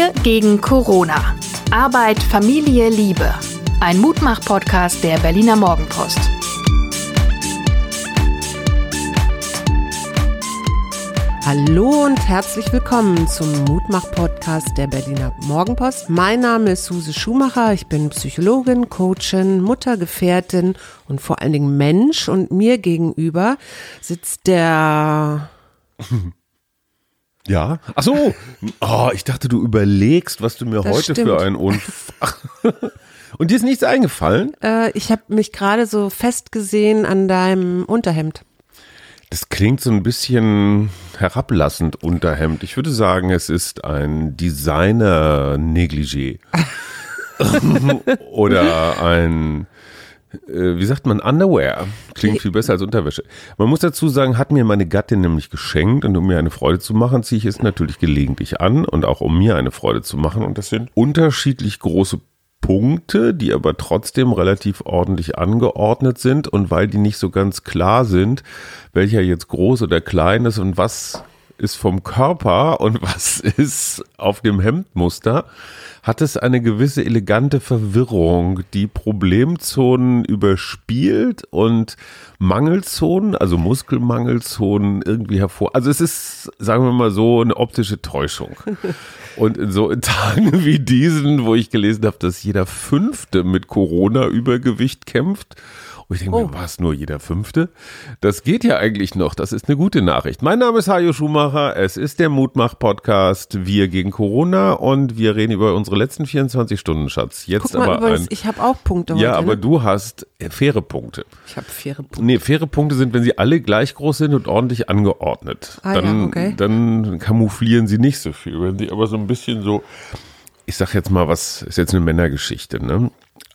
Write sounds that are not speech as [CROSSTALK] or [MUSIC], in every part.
Wir gegen Corona. Arbeit, Familie, Liebe. Ein Mutmach-Podcast der Berliner Morgenpost. Hallo und herzlich willkommen zum Mutmach-Podcast der Berliner Morgenpost. Mein Name ist Suse Schumacher. Ich bin Psychologin, Coachin, Mutter, Gefährtin und vor allen Dingen Mensch. Und mir gegenüber sitzt der [LAUGHS] Ja. Ach so. Oh, ich dachte, du überlegst, was du mir Das heute stimmt. für ein Unfach. Und dir ist nichts eingefallen? Äh, ich habe mich gerade so festgesehen an deinem Unterhemd. Das klingt so ein bisschen herablassend Unterhemd. Ich würde sagen, es ist ein Designer-Negligé. [LAUGHS] [LAUGHS] Oder ein, wie sagt man, Underwear. Klingt viel besser als Unterwäsche. Man muss dazu sagen, hat mir meine Gattin nämlich geschenkt und um mir eine Freude zu machen, ziehe ich es natürlich gelegentlich an und auch um mir eine Freude zu machen. Und das sind unterschiedlich große Punkte, die aber trotzdem relativ ordentlich angeordnet sind und weil die nicht so ganz klar sind, welcher jetzt groß oder klein ist und was ist vom Körper und [LAUGHS] was ist auf dem Hemdmuster, hat es eine gewisse elegante Verwirrung, die Problemzonen überspielt und Mangelzonen, also Muskelmangelzonen irgendwie hervor. Also es ist, sagen wir mal so, eine optische Täuschung. [LAUGHS] Und in so in Tagen [LAUGHS] wie diesen, wo ich gelesen habe, dass jeder Fünfte mit Corona-Übergewicht kämpft, und ich denke Oh. mir, was, nur jeder Fünfte? Das geht ja eigentlich noch. Das ist eine gute Nachricht. Mein Name ist Hajo Schumacher. Es ist der Mutmach-Podcast Wir gegen Corona und wir reden über unsere letzten 24 Stunden, Schatz. Jetzt mal, aber ein, ich habe auch Punkte heute. Ja, aber ne? du hast äh, faire Punkte. Ich habe faire Punkte. Nee, faire Punkte sind, wenn sie alle gleich groß sind und ordentlich angeordnet. Ah ja, dann, okay. dann kamouflieren sie nicht so viel. Wenn sie aber so ein bisschen so, ich sag jetzt mal, was ist jetzt eine Männergeschichte, ne?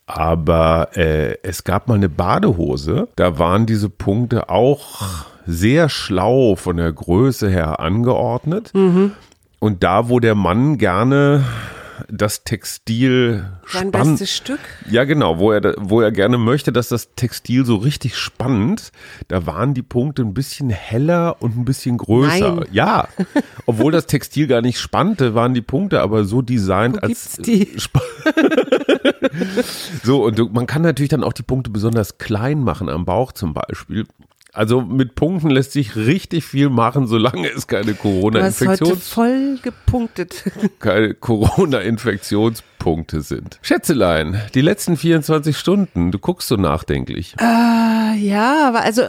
Aber äh, es gab mal eine Badehose, da waren diese Punkte auch sehr schlau von der Größe her angeordnet. Mhm. Und da, wo der Mann gerne das Textil Sein bestes Stück. ja, genau, wo er, wo er gerne möchte, dass das Textil so richtig spannt, da waren die Punkte ein bisschen heller und ein bisschen größer. Nein. Ja, obwohl das Textil gar nicht spannte, waren die Punkte aber so designt Wo als die? Sp- [LAUGHS] so und man kann natürlich dann auch die Punkte besonders klein machen am Bauch zum Beispiel. Also mit Punkten lässt sich richtig viel machen, solange es keine heute Corona-Infektions voll gepunktet. [LAUGHS] keine Corona-Infektionspunkte sind. Schätzelein, die letzten 24 Stunden, du guckst so nachdenklich. Äh, ja, aber also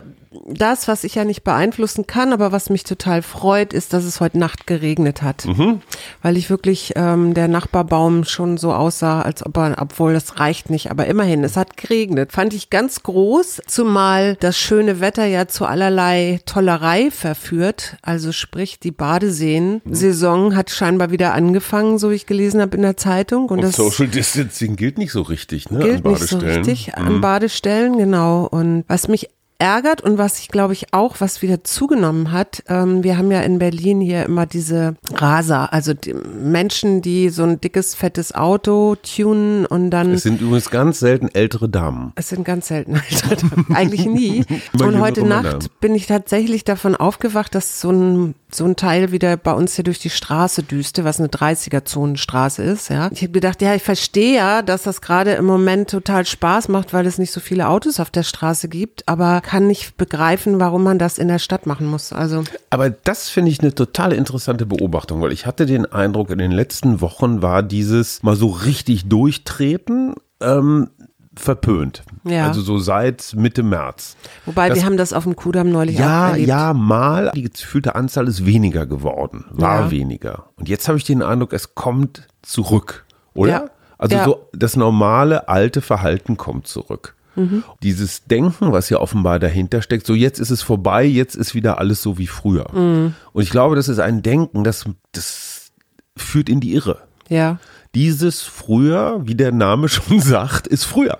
das, was ich ja nicht beeinflussen kann, aber was mich total freut, ist, dass es heute Nacht geregnet hat. Mhm. Weil ich wirklich ähm, der Nachbarbaum schon so aussah, als ob er, obwohl das reicht nicht, aber immerhin, es hat geregnet. Fand ich ganz groß, zumal das schöne Wetter ja zu allerlei Tollerei verführt. Also sprich, die Badeseen-Saison hat scheinbar wieder angefangen, so wie ich gelesen habe in der Zeitung. Und, Und das Social Distancing gilt nicht so richtig, ne? gilt an nicht so richtig an Badestellen, genau. Und was mich ärgert und was ich glaube ich auch, was wieder zugenommen hat, ähm, wir haben ja in Berlin hier immer diese Raser, also die Menschen, die so ein dickes, fettes Auto tunen und dann Es sind übrigens ganz selten ältere Damen. es sind ganz selten Alter, eigentlich nie. [LAUGHS] Und heute Nacht bin ich tatsächlich davon aufgewacht, dass so ein, so ein Teil wieder bei uns hier durch die Straße düste, was eine 30er-Zonenstraße ist, ja. Ich habe gedacht, ja, ich verstehe ja, dass das gerade im Moment total Spaß macht, weil es nicht so viele Autos auf der Straße gibt, aber kann nicht begreifen, warum man das in der Stadt machen muss. Also, Aber das finde ich eine total interessante Beobachtung, weil ich hatte den Eindruck, in den letzten Wochen war dieses mal so richtig durchtreten ähm, verpönt. Ja. Also so seit Mitte März. wobei Das- wir haben das auf dem Kudamm neulich Ja, erlebt. ja, mal. Die gefühlte Anzahl ist weniger geworden, war Ja. weniger. Und jetzt habe ich den Eindruck, es kommt zurück, oder? Ja. Also Ja. so das normale alte Verhalten kommt zurück. Mhm. Dieses Denken, was ja offenbar dahinter steckt, so jetzt ist es vorbei, jetzt ist wieder alles so wie früher. Mhm. Und ich glaube, das ist ein Denken, das, das führt in die Irre. Ja. Dieses früher, wie der Name [LAUGHS] schon sagt, ist früher.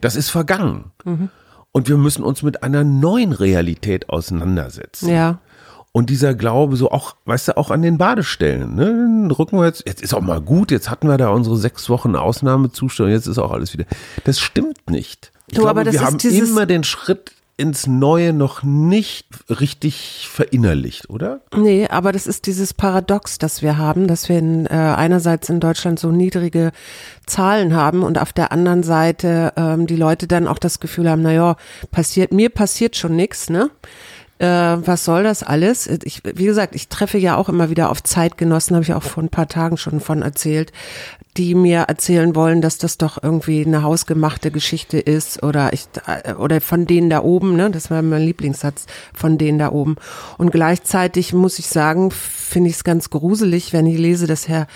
Das ist vergangen. Und wir müssen uns mit einer neuen Realität auseinandersetzen. Ja. Und dieser Glaube, so auch, weißt du, auch an den Badestellen, ne? Dann Rücken wir jetzt, jetzt ist auch mal gut, jetzt hatten wir da unsere sechs Wochen Ausnahmezustand, jetzt ist auch alles wieder. Das stimmt nicht. Ich Du, glaube, aber das wir ist haben dieses- immer den Schritt ins Neue noch nicht richtig verinnerlicht, oder? Nee, aber das ist dieses Paradox, das wir haben, dass wir in, äh, einerseits in Deutschland so niedrige Zahlen haben und auf der anderen Seite ähm, die Leute dann auch das Gefühl haben, naja, passiert, mir passiert schon nichts, ne? Äh, was soll das alles? Ich, wie gesagt, ich treffe ja auch immer wieder auf Zeitgenossen, habe ich auch vor ein paar Tagen schon von erzählt, die mir erzählen wollen, dass das doch irgendwie eine hausgemachte Geschichte ist oder ich oder von denen da oben, ne? Das war mein Lieblingssatz von denen da oben. Und gleichzeitig muss ich sagen, finde ich es ganz gruselig, wenn ich lese, dass Herr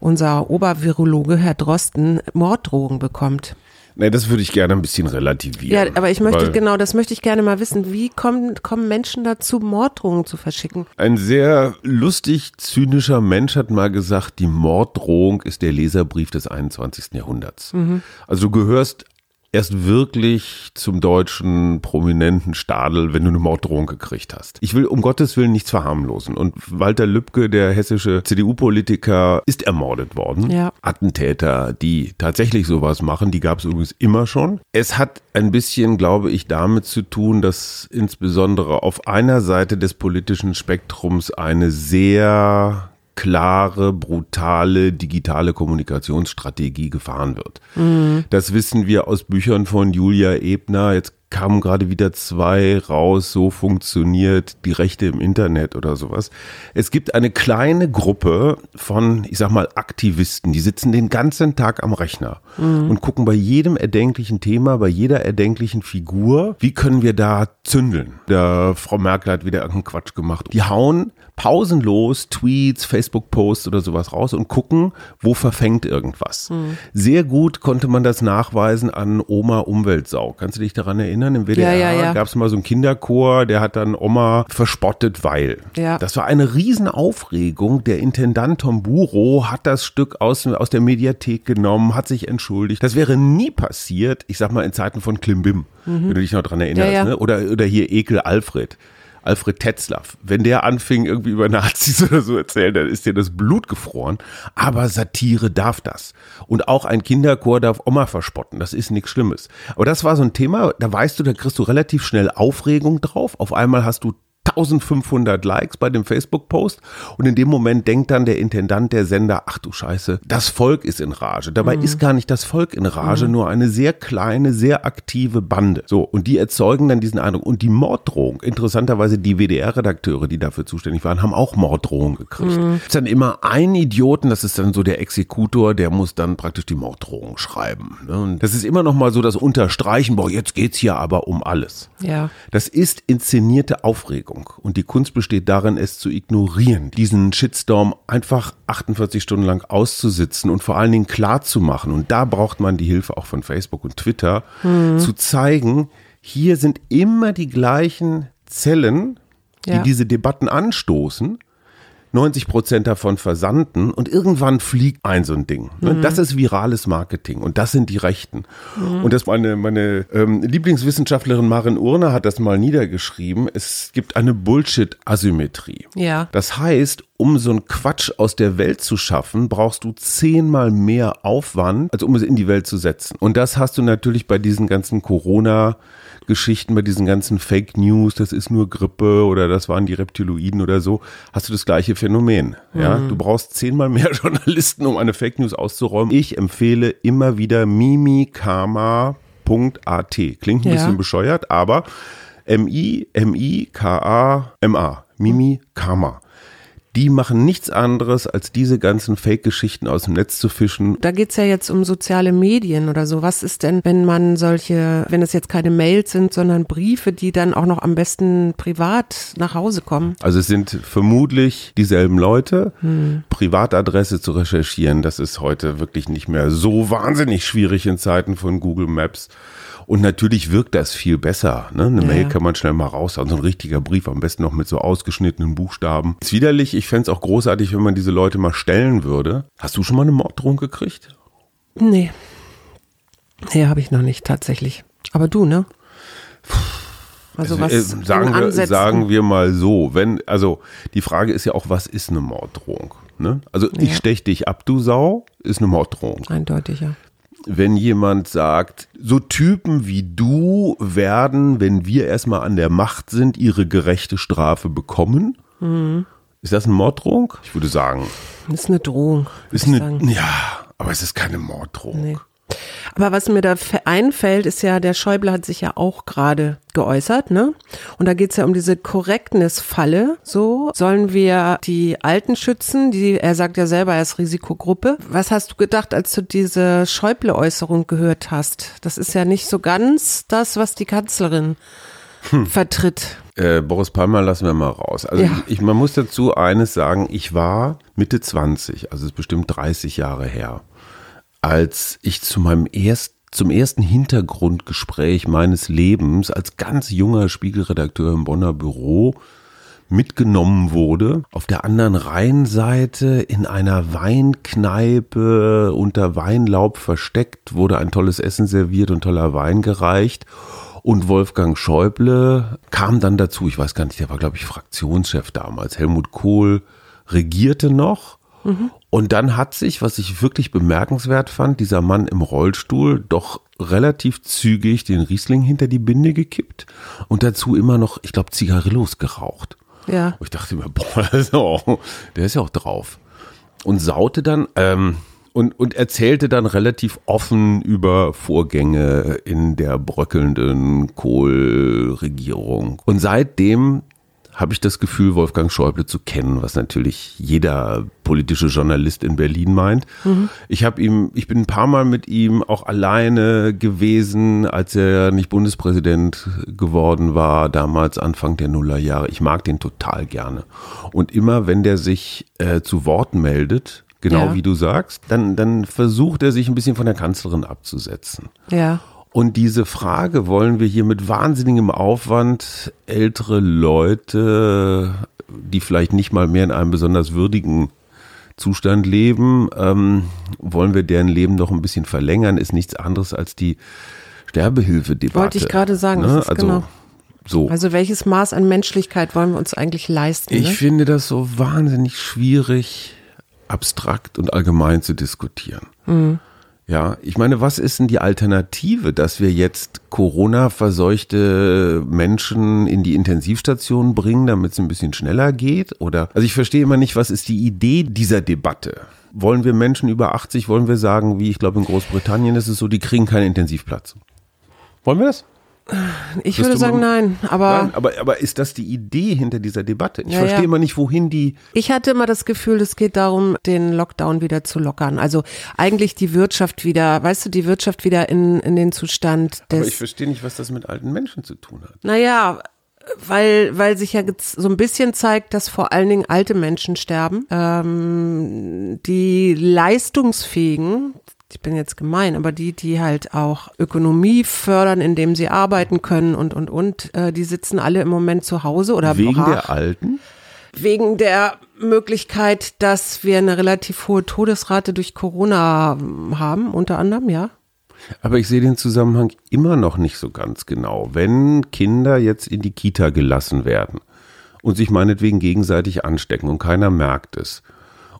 unser Obervirologe Herr Drosten Morddrogen bekommt. Nee, das würde ich gerne ein bisschen relativieren. Ja, aber ich möchte, genau, das möchte ich gerne mal wissen. Wie kommen, kommen Menschen dazu, Morddrohungen zu verschicken? Ein sehr lustig, zynischer Mensch hat mal gesagt, die Morddrohung ist der Leserbrief des 21. Jahrhunderts. Mhm. Also du gehörst erst wirklich zum deutschen prominenten Stadel, wenn du eine Morddrohung gekriegt hast. Ich will um Gottes Willen nichts verharmlosen. Und Walter Lübcke, der hessische CDU-Politiker, ist ermordet worden. Ja. Attentäter, die tatsächlich sowas machen, die gab es übrigens immer schon. Es hat ein bisschen, glaube ich, damit zu tun, dass insbesondere auf einer Seite des politischen Spektrums eine sehr klare, brutale digitale Kommunikationsstrategie gefahren wird. Mhm. Das wissen wir aus Büchern von Julia Ebner. Jetzt kamen gerade wieder zwei raus, so funktioniert die Rechte im Internet oder sowas. Es gibt eine kleine Gruppe von, ich sag mal, Aktivisten, die sitzen den ganzen Tag am Rechner mhm. und gucken bei jedem erdenklichen Thema, bei jeder erdenklichen Figur, wie können wir da zündeln. Der Frau Merkel hat wieder irgendeinen Quatsch gemacht. Die hauen pausenlos Tweets, Facebook-Posts oder sowas raus und gucken, wo verfängt irgendwas. Mhm. Sehr gut konnte man das nachweisen an Oma Umweltsau. Kannst du dich daran erinnern? Im WDR ja, ja, ja. gab es mal so einen Kinderchor, der hat dann Oma verspottet, weil. Das war eine Riesenaufregung. Der Intendant Tom Buro hat das Stück aus, aus der Mediathek genommen, hat sich entschuldigt. Das wäre nie passiert, ich sag mal in Zeiten von Klimbim, mhm. wenn du dich noch daran erinnerst. Ne? Oder, oder hier Ekel Alfred. Alfred Tetzlaff, wenn der anfing, irgendwie über Nazis [LAUGHS] oder so erzählen, dann ist dir das Blut gefroren. Aber Satire darf das. Und auch ein Kinderchor darf Oma verspotten. Das ist nichts Schlimmes. Aber das war so ein Thema, da weißt du, da kriegst du relativ schnell Aufregung drauf. Auf einmal hast du 1500 Likes bei dem Facebook-Post und in dem Moment denkt dann der Intendant der Sender, ach du Scheiße, das Volk ist in Rage. Dabei mhm. ist gar nicht das Volk in Rage, mhm. nur eine sehr kleine, sehr aktive Bande. So, und die erzeugen dann diesen Eindruck. Und die Morddrohung, interessanterweise die WDR-Redakteure, die dafür zuständig waren, haben auch Morddrohungen gekriegt. Mhm. Es ist dann immer ein Idioten, das ist dann so der Exekutor, der muss dann praktisch die Morddrohung schreiben. Ne? Und das ist immer noch mal so das Unterstreichen, boah, jetzt geht's hier aber um alles. Ja. Das ist inszenierte Aufregung. Und die Kunst besteht darin, es zu ignorieren, diesen Shitstorm einfach 48 Stunden lang auszusitzen und vor allen Dingen klar zu machen. Und da braucht man die Hilfe auch von Facebook und Twitter, mhm. zu zeigen, hier sind immer die gleichen Zellen, die ja. diese Debatten anstoßen. 90 Prozent davon versanden und irgendwann fliegt ein so ein Ding. Ne? Mhm. Das ist virales Marketing und das sind die Rechten. Mhm. Und das meine, meine ähm, Lieblingswissenschaftlerin Marin Urner hat das mal niedergeschrieben. Es gibt eine Bullshit-Asymmetrie. Ja. Das heißt, um so einen Quatsch aus der Welt zu schaffen, brauchst du zehnmal mehr Aufwand, als um es in die Welt zu setzen. Und das hast du natürlich bei diesen ganzen Corona- Geschichten bei diesen ganzen Fake News, das ist nur Grippe oder das waren die Reptiloiden oder so, hast du das gleiche Phänomen. Ja, mhm. du brauchst zehnmal mehr [LAUGHS] Journalisten, um eine Fake News auszuräumen. Ich empfehle immer wieder mimikama.at. Klingt ein ja. bisschen bescheuert, aber M-I-M-I-K-A-M-A. Mimi Karma die machen nichts anderes, als diese ganzen Fake-Geschichten aus dem Netz zu fischen. Da geht's ja jetzt um soziale Medien oder so. Was ist denn, wenn man solche, wenn es jetzt keine Mails sind, sondern Briefe, die dann auch noch am besten privat nach Hause kommen? Also es sind vermutlich dieselben Leute. Hm. Privatadresse zu recherchieren, das ist heute wirklich nicht mehr so wahnsinnig schwierig in Zeiten von Google Maps. Und natürlich wirkt das viel besser. Ne? Eine ja. Mail kann man schnell mal raus, also ein richtiger Brief, am besten noch mit so ausgeschnittenen Buchstaben. Ist widerlich, ich fände es auch großartig, wenn man diese Leute mal stellen würde. Hast du schon mal eine Morddrohung gekriegt? Nee. Nee, habe ich noch nicht, tatsächlich. Aber du, ne? Also, also was äh, sagen, wir, sagen wir mal so, wenn, also die Frage ist ja auch, was ist eine Morddrohung? Ne? Also ja. ich stech dich ab, du Sau, ist eine Morddrohung. Eindeutig, ja. Wenn jemand sagt, so Typen wie du werden, wenn wir erstmal an der Macht sind, ihre gerechte Strafe bekommen. Mhm. Ist das eine Morddrohung? Ich würde sagen. Das ist eine Drohung. Ist eine, ja, aber es ist keine Morddrohung. Nee. Aber was mir da einfällt, ist ja, der Schäuble hat sich ja auch gerade geäußert, ne? Und da geht's ja um diese Correctness-Falle. So, sollen wir die Alten schützen? Die, er sagt ja selber, er ist Risikogruppe. Was hast du gedacht, als du diese Schäuble-Äußerung gehört hast? Das ist ja nicht so ganz das, was die Kanzlerin hm. vertritt. Äh, Boris Palmer lassen wir mal raus. Also ja. ich, man muss dazu eines sagen, ich war Mitte 20, also es ist bestimmt 30 Jahre her als ich zu meinem ersten zum ersten Hintergrundgespräch meines Lebens als ganz junger Spiegelredakteur im Bonner Büro mitgenommen wurde. Auf der anderen Rheinseite in einer Weinkneipe unter Weinlaub versteckt wurde ein tolles Essen serviert und toller Wein gereicht. Und Wolfgang Schäuble kam dann dazu. Ich weiß gar nicht, der war, glaube ich, Fraktionschef damals. Helmut Kohl regierte noch. Mhm. Und dann hat sich, was ich wirklich bemerkenswert fand, dieser Mann im Rollstuhl doch relativ zügig den Riesling hinter die Binde gekippt und dazu immer noch, ich glaube, Zigarillos geraucht. Ja. Und ich dachte mir, [LAUGHS] boah, also, der ist ja auch drauf. Und saute dann, ähm, und, und erzählte dann relativ offen über Vorgänge in der bröckelnden Kohl-Regierung. Und seitdem habe ich das Gefühl, Wolfgang Schäuble zu kennen, was natürlich jeder politische Journalist in Berlin meint. Mhm. Ich habe ihm, ich bin ein paar Mal mit ihm auch alleine gewesen, als er nicht Bundespräsident geworden war, damals Anfang der Nullerjahre. Ich mag den total gerne. Und immer, wenn der sich äh, zu Wort meldet, genau ja. wie du sagst, dann, dann versucht er sich ein bisschen von der Kanzlerin abzusetzen. Ja. Und diese Frage, wollen wir hier mit wahnsinnigem Aufwand ältere Leute, die vielleicht nicht mal mehr in einem besonders würdigen Zustand leben, ähm, wollen wir deren Leben noch ein bisschen verlängern, ist nichts anderes als die Sterbehilfe-Debatte. Wollte ich gerade sagen, ne? also, genau. So. Also welches Maß an Menschlichkeit wollen wir uns eigentlich leisten? Ich ne? finde das so wahnsinnig schwierig, abstrakt und allgemein zu diskutieren. Mhm. Ja, ich meine, was ist denn die Alternative, dass wir jetzt Corona-verseuchte Menschen in die Intensivstation bringen, damit es ein bisschen schneller geht? Oder, also ich verstehe immer nicht, was ist die Idee dieser Debatte? Wollen wir Menschen über 80, wollen wir sagen, wie ich glaube in Großbritannien ist es so, die kriegen keinen Intensivplatz? Wollen wir das? Ich würde sagen, nein. Aber, nein, aber, aber ist das die Idee hinter dieser Debatte? Ich ja, verstehe ja. immer nicht, wohin die. Ich hatte immer das Gefühl, es geht darum, den Lockdown wieder zu lockern. Also eigentlich die Wirtschaft wieder, weißt du, die Wirtschaft wieder in, in den Zustand des. Aber ich verstehe nicht, was das mit alten Menschen zu tun hat. Naja, weil, weil sich ja so ein bisschen zeigt, dass vor allen Dingen alte Menschen sterben. Ähm, die leistungsfähigen, ich bin jetzt gemein, aber die, die halt auch Ökonomie fördern, indem sie arbeiten können und, und, und, äh, die sitzen alle im Moment zu Hause oder Wegen brach. der Alten? Wegen der Möglichkeit, dass wir eine relativ hohe Todesrate durch Corona haben, unter anderem, ja. Aber ich sehe den Zusammenhang immer noch nicht so ganz genau. Wenn Kinder jetzt in die Kita gelassen werden und sich meinetwegen gegenseitig anstecken und keiner merkt es,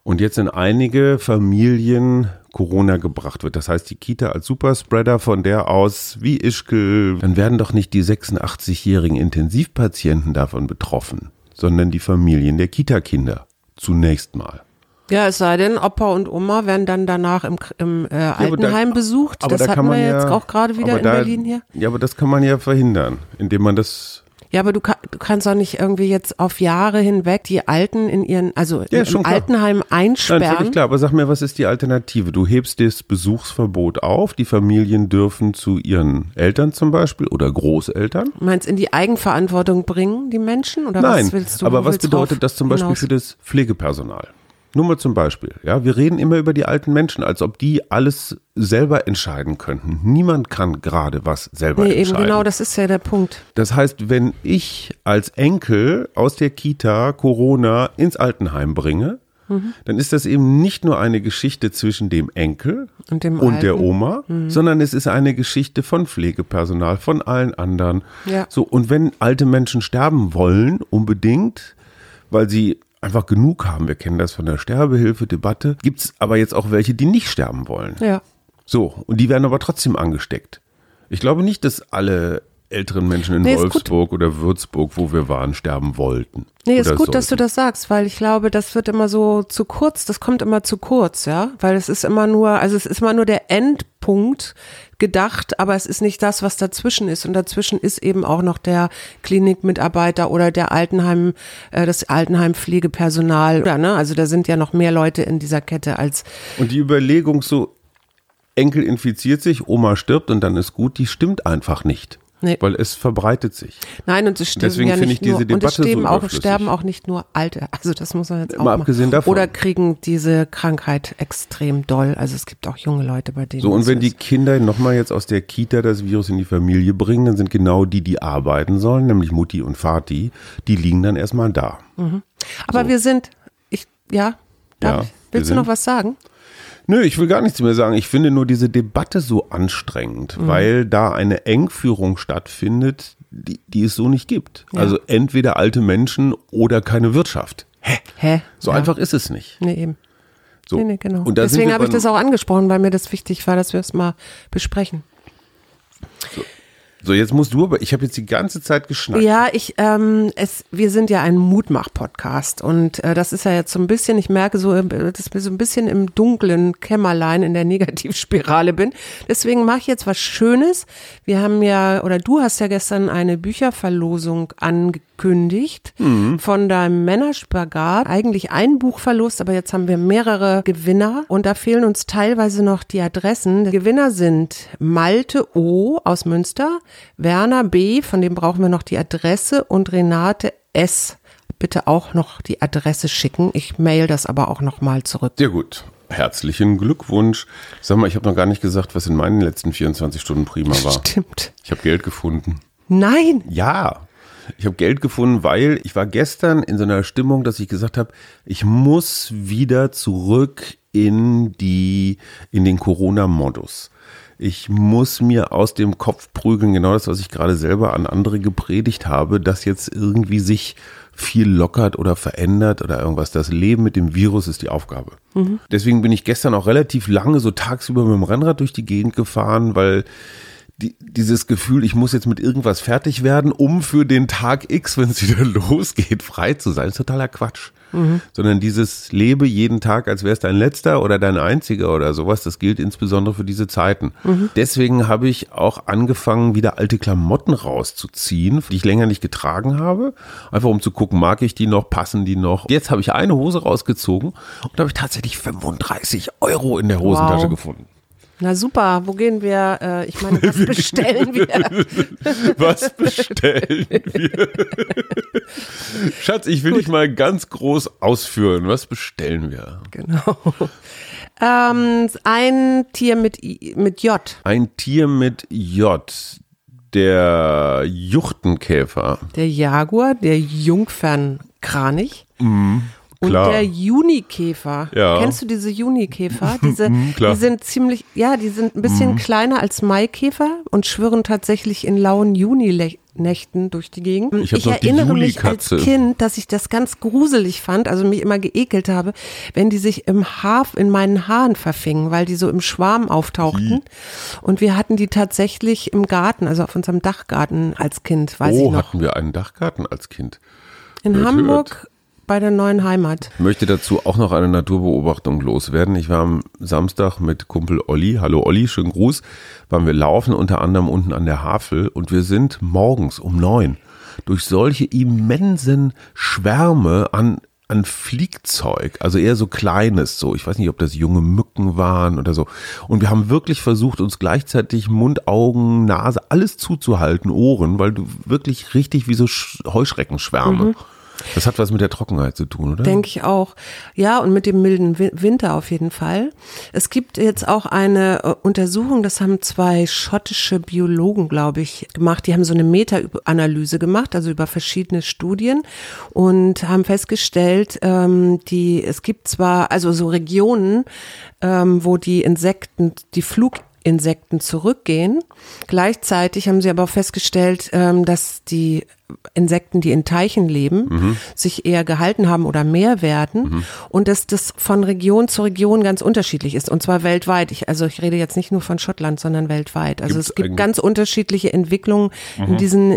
und jetzt in einige Familien Corona gebracht wird. Das heißt, die Kita als Superspreader von der aus wie Ischgl, dann werden doch nicht die 86-jährigen Intensivpatienten davon betroffen, sondern die Familien der Kita-Kinder. Zunächst mal. Ja, es sei denn, Opa und Oma werden dann danach im, im äh, Altenheim da, besucht. Das da hatten wir ja, jetzt auch gerade wieder in da, Berlin hier. Ja, aber das kann man ja verhindern, indem man das ja, aber du, kann, du kannst auch nicht irgendwie jetzt auf Jahre hinweg die Alten in ihren, also ja, im Altenheim einsperren. Nein, völlig klar, aber sag mir, was ist die Alternative? Du hebst das Besuchsverbot auf, die Familien dürfen zu ihren Eltern zum Beispiel oder Großeltern. Du meinst in die Eigenverantwortung bringen, die Menschen? Oder Nein, was willst du? aber was bedeutet das zum Beispiel hinaus? für das Pflegepersonal? Nur mal zum Beispiel. Ja, wir reden immer über die alten Menschen, als ob die alles selber entscheiden könnten. Niemand kann gerade was selber nee, entscheiden. Eben genau, das ist ja der Punkt. Das heißt, wenn ich als Enkel aus der Kita Corona ins Altenheim bringe, mhm. dann ist das eben nicht nur eine Geschichte zwischen dem Enkel und, dem und der Oma, mhm. sondern es ist eine Geschichte von Pflegepersonal, von allen anderen. Ja. So, und wenn alte Menschen sterben wollen, unbedingt, weil sie einfach genug haben. Wir kennen das von der Sterbehilfe-Debatte. Gibt es aber jetzt auch welche, die nicht sterben wollen. Ja. So, und die werden aber trotzdem angesteckt. Ich glaube nicht, dass alle älteren Menschen in Nee. Wolfsburg oder Würzburg, wo wir waren, sterben wollten. Nee, ist gut, dass du sollten. das sagst, weil ich glaube, das wird immer so zu kurz, das kommt immer zu kurz, ja, weil es ist immer nur, also es ist immer nur der Endpunkt gedacht, aber es ist nicht das, was dazwischen ist. Und dazwischen ist eben auch noch der Klinikmitarbeiter oder der Altenheim, äh, das Altenheimpflegepersonal, oder, ne, also da sind ja noch mehr Leute in dieser Kette als, Und die Überlegung so, Enkel infiziert sich, Oma stirbt und dann ist gut, die stimmt einfach nicht. Nee. Weil es verbreitet sich. Nein, und es sterben Deswegen ja finde nicht ich diese nur, und Debatte es sterben so auch, sterben auch nicht nur Alte. Also das muss man jetzt auch Mal abgesehen davon. Oder kriegen diese Krankheit extrem doll. Also es gibt auch junge Leute, bei denen So, und wenn die ist. Kinder nochmal jetzt aus der Kita das Virus in die Familie bringen, dann sind genau die, die arbeiten sollen, nämlich Mutti und Vati, die liegen dann erstmal da. Aber so. wir sind, ich, ja, darf Ja, ich, willst du noch was sagen? Nö, ich will gar nichts mehr sagen. Ich finde nur diese Debatte so anstrengend, weil da eine Engführung stattfindet, die, die es so nicht gibt. Ja. Also entweder alte Menschen oder keine Wirtschaft. Hä? Hä? So ja. einfach ist es nicht. Nee, eben. So. Nee, nee, genau. Und Deswegen habe ich das auch angesprochen, weil mir das wichtig war, dass wir es mal besprechen. So, jetzt musst du aber, ich habe jetzt die ganze Zeit geschnackt. Ja, ich, ähm, es, wir sind ja ein Mutmach-Podcast und äh, das ist ja jetzt so ein bisschen, ich merke so, äh, dass ich so ein bisschen im dunklen Kämmerlein in der [LAUGHS] Negativspirale bin. Deswegen mache ich jetzt was Schönes. Wir haben ja, oder du hast ja gestern eine Bücherverlosung angekündigt von deinem Männerspagat. Eigentlich ein Buch verlost, aber jetzt haben wir mehrere Gewinner und da fehlen uns teilweise noch die Adressen. Die Gewinner sind Malte O aus Münster, Werner B, von dem brauchen wir noch die Adresse und Renate S. Bitte auch noch die Adresse schicken. Ich mail das aber auch noch mal zurück. Sehr gut. Herzlichen Glückwunsch. Sag mal, ich habe noch gar nicht gesagt, was in meinen letzten 24 Stunden prima war. [LAUGHS] Stimmt. Ich habe Geld gefunden. Nein. Ja, ich habe Geld gefunden, weil ich war gestern in so einer Stimmung, dass ich gesagt habe, ich muss wieder zurück in die in den Corona-Modus. Ich muss mir aus dem Kopf prügeln, genau das, was ich gerade selber an andere gepredigt habe, dass jetzt irgendwie sich viel lockert oder verändert oder irgendwas. Das Leben mit dem Virus ist die Aufgabe. Deswegen bin ich gestern auch relativ lange so tagsüber mit dem Rennrad durch die Gegend gefahren, weil die, dieses Gefühl, ich muss jetzt mit irgendwas fertig werden, um für den Tag X, wenn es wieder [LAUGHS] losgeht, frei zu sein, ist totaler Quatsch. Sondern dieses Lebe jeden Tag, als wäre es dein letzter oder dein einziger oder sowas, das gilt insbesondere für diese Zeiten. Deswegen habe ich auch angefangen, wieder alte Klamotten rauszuziehen, die ich länger nicht getragen habe. Einfach um zu gucken, mag ich die noch, passen die noch. Jetzt habe ich eine Hose rausgezogen und da habe ich tatsächlich 35 Euro in der Hosentasche Wow. gefunden. Na super, wo gehen wir? Äh, ich meine, [LAUGHS] was bestellen wir? [LAUGHS] Was bestellen wir? Schatz, ich will dich mal ganz groß ausführen. Was bestellen wir? Genau. Ähm, ein Tier mit, I- mit J. Ein Tier mit J. Der Juchtenkäfer. Der Jaguar, der Jungfernkranich. Und klar. der Junikäfer. Ja. Kennst du diese Junikäfer? [LAUGHS] Diese. Mhm. Die sind ziemlich, ja, die sind ein bisschen kleiner als Maikäfer und schwirren tatsächlich in lauen Juninächten durch die Gegend. Ich die erinnere mich als. Kind, dass ich das ganz gruselig fand, also mich immer geekelt habe, wenn die sich im Haar, in meinen Haaren verfingen, weil die so im Schwarm auftauchten. Und wir hatten die tatsächlich im Garten, also auf unserem Dachgarten als Kind, weiß oh, ich noch. hatten wir einen Dachgarten als Kind. In hört, Hamburg bei der neuen Heimat. Ich möchte dazu auch noch eine Naturbeobachtung loswerden. Ich war am Samstag mit Kumpel Olli, hallo Olli, schönen Gruß, waren wir laufen unter anderem unten an der Havel und wir sind morgens um neun durch solche immensen Schwärme an an Fliegzeug, also eher so kleines, so ich weiß nicht, ob das junge Mücken waren oder so. Und wir haben wirklich versucht, uns gleichzeitig Mund, Augen, Nase, alles zuzuhalten, Ohren, weil du wirklich richtig wie so Sch- Heuschreckenschwärme. Das hat was mit der Trockenheit zu tun, oder? Denke ich auch. Ja, und mit dem milden Wi- Winter auf jeden Fall. Es gibt jetzt auch eine äh, Untersuchung, das haben zwei schottische Biologen, glaube ich, gemacht. Die haben so eine Meta-Analyse gemacht, also über verschiedene Studien und haben festgestellt, ähm, die, es gibt zwar, also so Regionen, ähm, wo die Insekten, die Fluginsekten zurückgehen. Gleichzeitig haben sie aber auch festgestellt, ähm, dass die Insekten, die in Teichen leben, Mhm. sich eher gehalten haben oder mehr werden und dass das von Region zu Region ganz unterschiedlich ist und zwar weltweit. Ich, also ich rede jetzt nicht nur von Schottland, sondern weltweit. Also Gibt's es gibt Mhm. ganz unterschiedliche Entwicklungen in diesen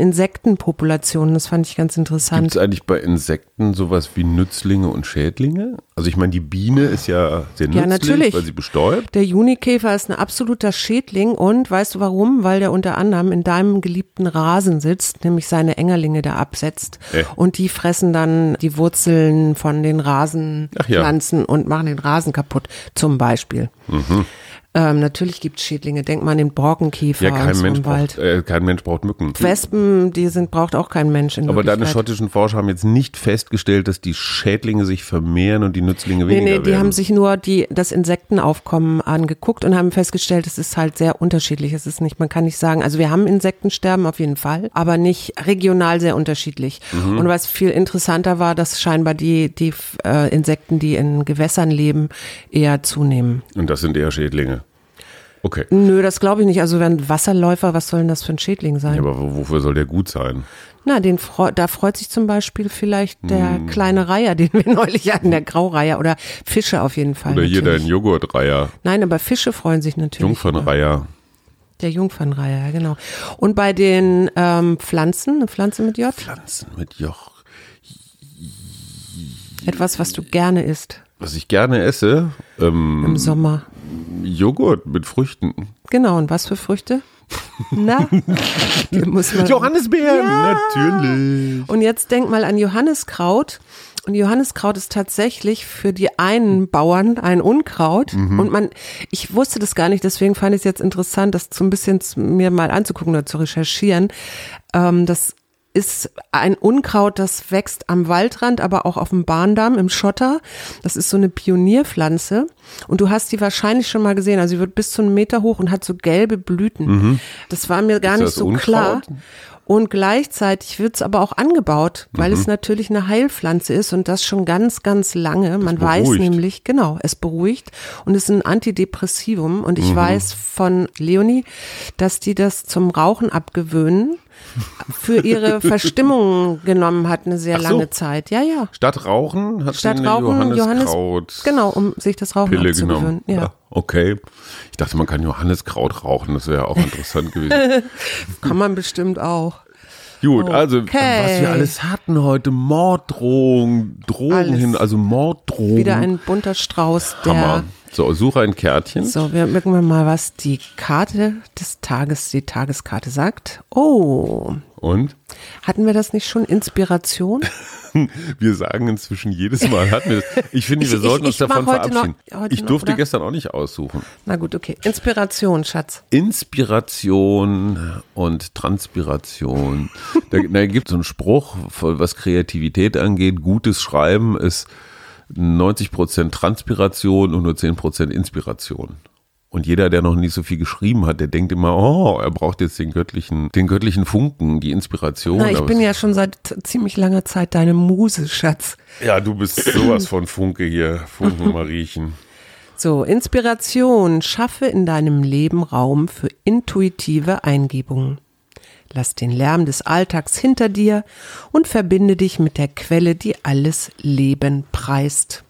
Insektenpopulationen. Das fand ich ganz interessant. Gibt es eigentlich bei Insekten sowas wie Nützlinge und Schädlinge? Also ich meine, die Biene ist ja sehr nützlich, Ja, natürlich. weil sie bestäubt. Der Junikäfer ist ein absoluter Schädling und weißt du warum? Weil der unter anderem in deinem geliebten Rasen sitzt, nämlich seine Engerlinge da absetzt. Äh. Und die fressen dann die Wurzeln von den Ach ja. Rasenpflanzen und machen den Rasen kaputt, zum Beispiel. Mhm. Ähm, natürlich gibt es Schädlinge. Denk mal an den Borkenkäfer Ja, kein Mensch, im Wald. braucht, äh, kein Mensch braucht Mücken. Wespen, die sind, braucht auch kein Mensch in Aber deine schottischen Forscher haben jetzt nicht festgestellt, dass die Schädlinge sich vermehren und die Nützlinge Nee, weniger nee, die haben sich nur die, das Insektenaufkommen angeguckt und haben festgestellt, es ist halt sehr unterschiedlich. Es ist nicht, man kann nicht sagen, also wir haben Insektensterben auf jeden Fall, aber nicht regional sehr unterschiedlich. Mhm. Und was viel interessanter war, dass scheinbar die, die äh, Insekten, die in Gewässern leben, eher zunehmen. und das sind eher Schädlinge. Okay. Nö, das glaube ich nicht. Also wenn Wasserläufer, was soll denn das für ein Schädling sein? Ja, aber wo- wofür soll der gut sein? Na, den freu, da freut sich zum Beispiel vielleicht der Hm. kleine Reiher, den wir [LAUGHS] neulich hatten, der Graureiher oder Fische auf jeden Fall. Oder hier natürlich. dein Joghurtreiher, Nein, aber Fische freuen sich natürlich. Jungfernreiher. Der Jungfernreiher, ja, genau. Und bei den ähm, Pflanzen, eine Pflanze mit J, Pflanzen mit Joch. etwas, was du gerne isst Was ich gerne esse, ähm, im Sommer. Joghurt mit Früchten. Genau, und was für Früchte? [LAUGHS] Na, die muss man. Johannisbeeren, natürlich. Und jetzt denk mal an Johanniskraut. Und Johanniskraut ist tatsächlich für die einen Bauern ein Unkraut. Mhm. Und man, ich wusste das gar nicht, deswegen fand ich es jetzt interessant, das so ein bisschen mir mal anzugucken oder zu recherchieren. Ähm, das ist ein Unkraut, das wächst am Waldrand, aber auch auf dem Bahndamm im Schotter. Das ist so eine Pionierpflanze. Und du hast die wahrscheinlich schon mal gesehen. Also sie wird bis zu einem Meter hoch und hat so gelbe Blüten. Das war mir gar Mhm. Ist nicht so Unkraut? klar. Und gleichzeitig wird es aber auch angebaut, weil Mhm. es natürlich eine Heilpflanze ist und das schon ganz, ganz lange. Man weiß nämlich, genau, es beruhigt und ist ein Antidepressivum. Und Mhm. ich weiß von Leonie, dass die das zum Rauchen abgewöhnen für ihre [LAUGHS] Verstimmung genommen hat, eine sehr so. lange Zeit. Ja, ja. Statt Rauchen hat Statt sie eine Rauchen, Johanniskraut. Genau, um sich das Rauchen Pille genommen. Ja. okay. Ich dachte, man kann Johanniskraut rauchen. Das wäre auch interessant gewesen. [LAUGHS] Kann man bestimmt auch. Gut, also Okay. was wir alles hatten heute, Morddrohungen, Drogen Alles. hin, also Morddrogen. Wieder ein bunter Strauß, der Hammer. So, suche ein Kärtchen. So, wir gucken wir mal, was die Karte des Tages, die Tageskarte sagt. Oh, Und hatten wir das nicht schon? Inspiration? [LAUGHS] wir sagen inzwischen jedes Mal, hatten wir das. Ich finde, wir Ich- sollten ich- uns ich davon noch- verabschieden. heute ich noch, durfte oder? gestern auch nicht aussuchen. Na gut, okay. Inspiration, Schatz. Inspiration und Transpiration. Da, da gibt es so einen Spruch, was Kreativität angeht. Gutes Schreiben ist 90% Transpiration und nur 10% Inspiration. Und jeder, der noch nie so viel geschrieben hat, der denkt immer, oh, er braucht jetzt den göttlichen, den göttlichen Funken, die Inspiration. Na, ich bin ja schon seit ziemlich langer Zeit deine Muse, Schatz. ja, du bist sowas von Funke hier, Funken [LAUGHS] Mariechen. So, Inspiration. Schaffe in deinem Leben Raum für intuitive Eingebungen. Lass den Lärm des Alltags hinter dir und verbinde dich mit der Quelle, die alles Leben preist.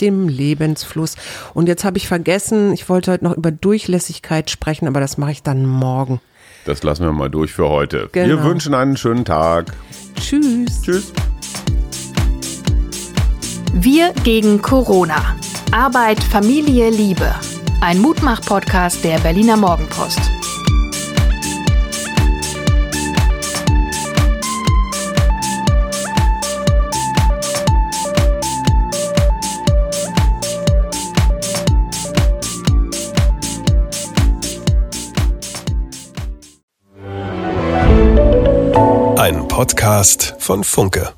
Dem Lebensfluss. Und jetzt habe ich vergessen, ich wollte heute noch über Durchlässigkeit sprechen, aber das mache ich dann morgen. Das lassen wir mal durch für heute. Wir Genau. wünschen einen schönen Tag. Tschüss. Tschüss. Wir gegen Corona. Arbeit, Familie, Liebe. Ein Mutmach-Podcast der Berliner Morgenpost. Podcast von Funke.